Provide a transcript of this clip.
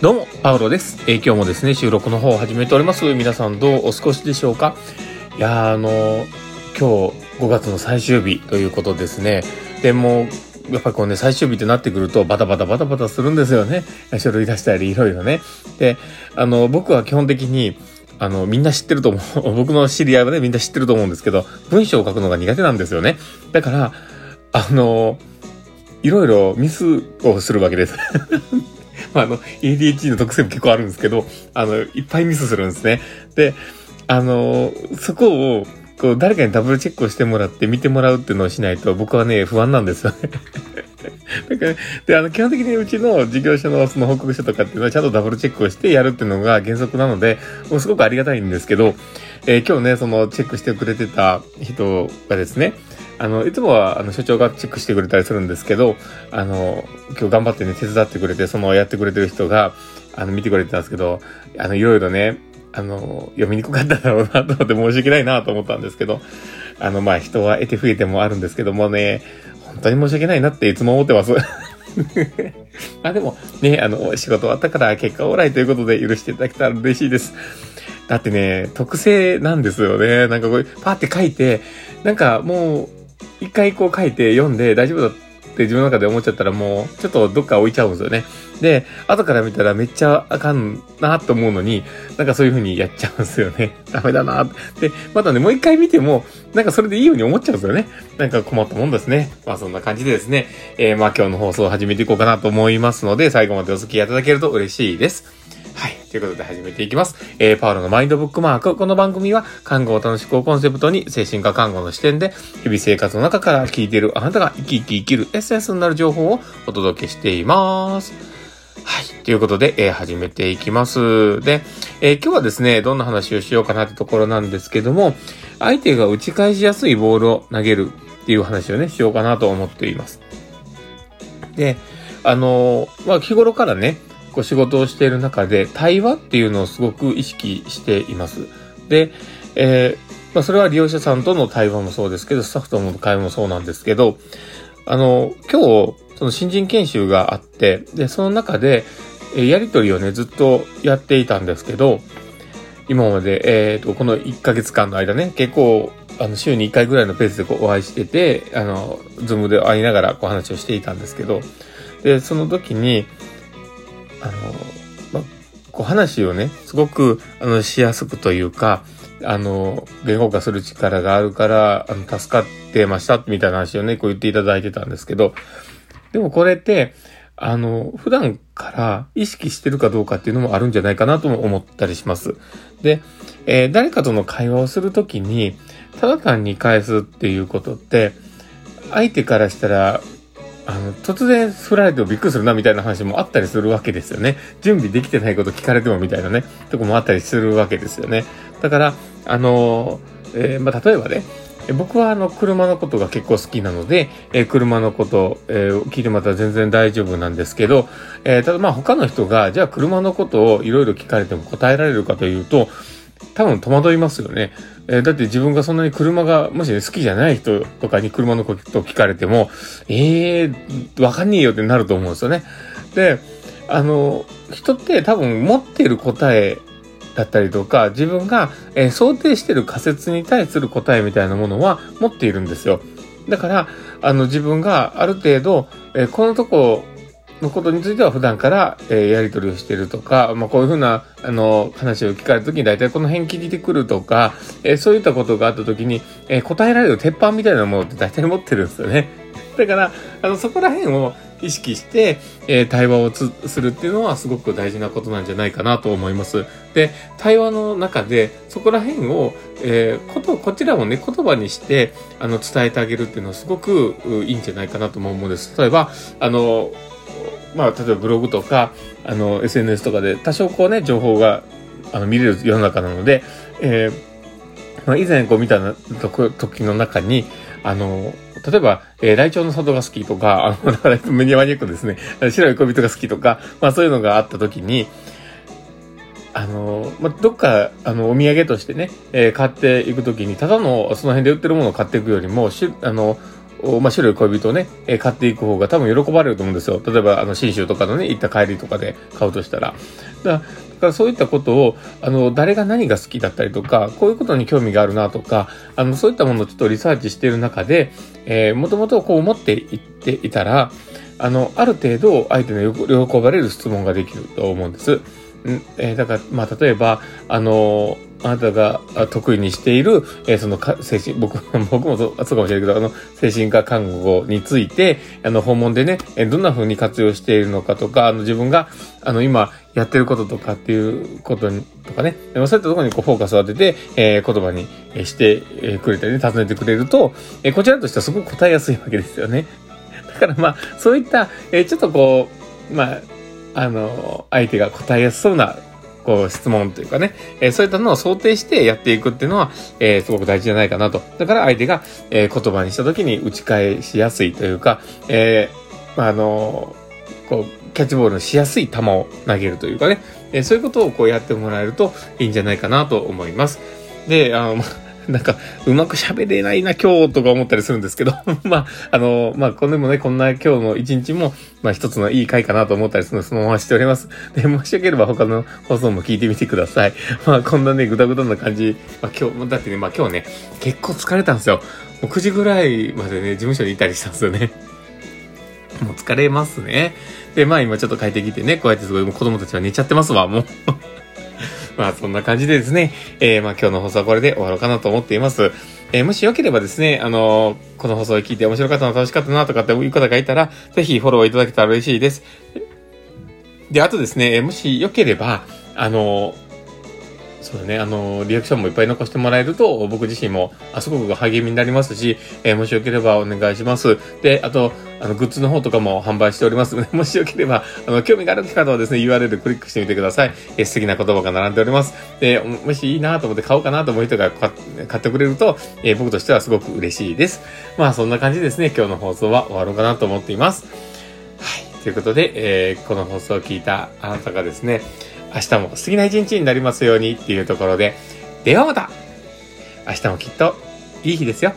どうも、パウロです。えー今日もですね、収録の方を始めております。皆さんどうお過ごしでしょうか？いや、あのー今日5月の最終日ということですね。でも、やっぱりこうね、最終日ってなってくるとバタバタバタバタするんですよね。書類出したりいろいろね。で、あの、僕は基本的に、あの、みんな知ってると思う。僕の知り合いはね、みんな知ってると思うんですけど、文章を書くのが苦手なんですよね。だから、あの、いろいろミスをするわけです。まあ、あの、ADHD の特性も結構あるんですけど、あの、いっぱいミスするんですね。で、あの、そこを、こう、誰かにダブルチェックをしてもらって見てもらうっていうのをしないと、僕はね、不安なんですよね。だから、で、あの、基本的にうちの事業所のその報告書とかっていうのはちゃんとダブルチェックをしてやるっていうのが原則なので、もうすごくありがたいんですけど、えー今日ね、そのチェックしてくれてた人がですね、あの、いつもは、あの、所長がチェックしてくれたりするんですけど、あの、今日頑張ってね、手伝ってくれて、その、やってくれてる人が、あの、見てくれてたんですけど、あの、いろいろね、あの、読みにくかっただろうなと思って申し訳ないなと思ったんですけど、あの、まあ、人は得て増えてもあるんですけどもね、本当に申し訳ないなっていつも思ってます。あ、でも、ね、あの、仕事終わったから結果オーライということで許していただけたら嬉しいです。だってね、特性なんですよね。なんかこう、パーって書いて、なんかもう、一回こう書いて読んで大丈夫だっって自分の中で思っちゃったらもう、ちょっとどっか置いちゃうんですよね。で、後から見たらめっちゃあかんなと思うのに、なんかそういう風にやっちゃうんですよね。ダメだなって。で、またね、もう一回見ても、なんかそれでいいように思っちゃうんですよね。なんか困ったもんですね。まあそんな感じでですね、えー、まあ今日の放送を始めていこうかなと思いますので、最後までお付き合いいただけると嬉しいです。はい。ということで始めていきます。えー、パウロのマインドブックマーク。この番組は、看護を楽しくをコンセプトに、精神科看護の視点で、日々生活の中から聞いているあなたが生き生き生きるエッセンスになる情報をお届けしています。はい。ということで、えー始めていきます。で、えー今日はですね、どんな話をしようかなってところなんですけども、相手が打ち返しやすいボールを投げるっていう話をね、しようかなと思っています。で、あのーまあ、日頃からね、こう仕事をしている中で、対話っていうのをすごく意識しています。で、えーまあ、それは利用者さんとの対話もそうですけど、スタッフとの会話もそうなんですけど、あの、今日、その新人研修があって、で、その中で、えやりとりをね、ずっとやっていたんですけど、今まで、えっ、と、この1ヶ月間の間ね、結構、あの、週に1回ぐらいのペースでこうお会いしてて、あの、ズームで会いながらこう話をしていたんですけど、で、その時に、あの、ま、こう話をね、すごく、あの、しやすくというか、あの、言語化する力があるから、あの、助かってました、みたいな話をね、こう言っていただいてたんですけど、でもこれって、あの、普段から意識してるかどうかっていうのもあるんじゃないかなとも思ったりします。で、えー誰かとの会話をするときに、ただ単に返すっていうことって、相手からしたら、あの、突然振られてもびっくりするなみたいな話もあったりするわけですよね。準備できてないこと聞かれてもみたいなね、とこもあったりするわけですよね。だから、あの、えーまあ、例えばね、僕はあの、車のことが結構好きなので、えー車のこと、えー聞いてもらった全然大丈夫なんですけど、えーただまあ他の人が、じゃあ車のことをいろいろ聞かれても答えられるかというと、多分戸惑いますよね。えーだって自分がそんなに車が、もしね、好きじゃない人とかに車のことを聞かれても、ええー、わかんねえよってなると思うんですよね。で、あの、人って多分持っている答えだったりとか、自分が、えー想定している仮説に対する答えみたいなものは持っているんですよ。だから、あの、自分がある程度、えーこのとこのことについては普段から、えーやり取りをしてるとか、まあ、こういうふうな、あの、話を聞かれたときに大体この辺聞いてくるとか、えーそういったことがあったときに、えー答えられる鉄板みたいなものって大体持ってるんですよね。だから、あの、そこら辺を意識して、えー対話をするっていうのはすごく大事なことなんじゃないかなと思います。で、対話の中で、そこら辺を、えーこと、こちらもね、言葉にして、あの、伝えてあげるっていうのはすごくいいんじゃないかなとも思うんです。例えば、あの、まあ、例えばブログとか、あの、SNS とかで多少こうね、情報が、あの、見れる世の中なので、えーまあ、以前こう見たと時の中に、あの、例えば、えーライチョウの里が好きとか、あの、だからメニュアマニアックですね、白い恋人が好きとか、まあそういうのがあった時に、あの、まあ、どっか、あの、お土産としてね、えー、買っていくときに、ただの、その辺で売ってるものを買っていくよりも、しあの、まあ、白い恋人をね、えー、買っていく方が多分喜ばれると思うんですよ。例えば、あの、新州とかのね、行った帰りとかで買うとしたら。だからそういったことを、あの、誰が何が好きだったりとか、こういうことに興味があるなとか、あの、そういったものをちょっとリサーチしている中で、えー、もともとこう思っていっていたら、あの、ある程度相手の喜ばれる質問ができると思うんです。んえー、だから、まあ、例えば、あのーあなたが得意にしている、えー、そのか、精神、僕、僕もそうそうかもしれないけど、あの、精神科看護について、あの、訪問でね、えどんな風に活用しているのかとか、あの、自分が、あの、今、やってることとかっていうことに、とかね、そういったところにこうフォーカスを当てて、えー、言葉にしてくれたりね、尋ねてくれると、えー、こちらとしてはすごく答えやすいわけですよね。だからまあ、そういった、えー、ちょっとこう、まあ、あの、相手が答えやすそうなこう質問というかね、えー、そういったのを想定してやっていくっていうのは、えー、すごく大事じゃないかなと。だから相手が、えー、言葉にした時に打ち返しやすいというか、えー、あ、のこう、キャッチボールのしやすい球を投げるというかね、え、そういうことをこうやってもらえるといいんじゃないかなと思います。で、あの、なんか、うまく喋れないな、今日とか思ったりするんですけど まあ、あの、まあ、これもね、こんな今日の一日も、まあ、一つのいい回かなと思ったりするので、そのまましております。で、もしよければ他の放送も聞いてみてください。まあ、こんなね、ぐだぐだな感じ。まあ、今日、だってね、まあ、今日ね、結構疲れたんですよ。もう9時ぐらいまでね、事務所にいたりしたんですよね。もう疲れますね。で、まあ今ちょっと帰ってきてね、こうやってすごいもう子供たちは寝ちゃってますわ、もうまあそんな感じでですね、えー、まあ今日の放送はこれで終わろうかなと思っています。えー、もしよければですね、あのー、この放送を聞いて面白かったな、楽しかったなとかっていう方がいたら、ぜひフォローいただけたら嬉しいです。で、あとですね、もしよければ、あのそうだね、あの、リアクションもいっぱい残してもらえると、僕自身も、あ、すごく励みになりますし、えー、もしよければお願いします。で、あと、あの、グッズの方とかも販売しておりますので、もしよければ、あの、興味がある方はですね、URL クリックしてみてください。えー、素敵な言葉が並んでおります。で、もしいいなと思って買おうかなと思う人が買ってくれると、えー、僕としてはすごく嬉しいです。まあ、そんな感じですね、今日の放送は終わろうかなと思っています。はい。ということで、えー、この放送を聞いたあなたがですね、明日も素敵な一日になりますようにっていうところで、ではまた明日もきっといい日ですよ。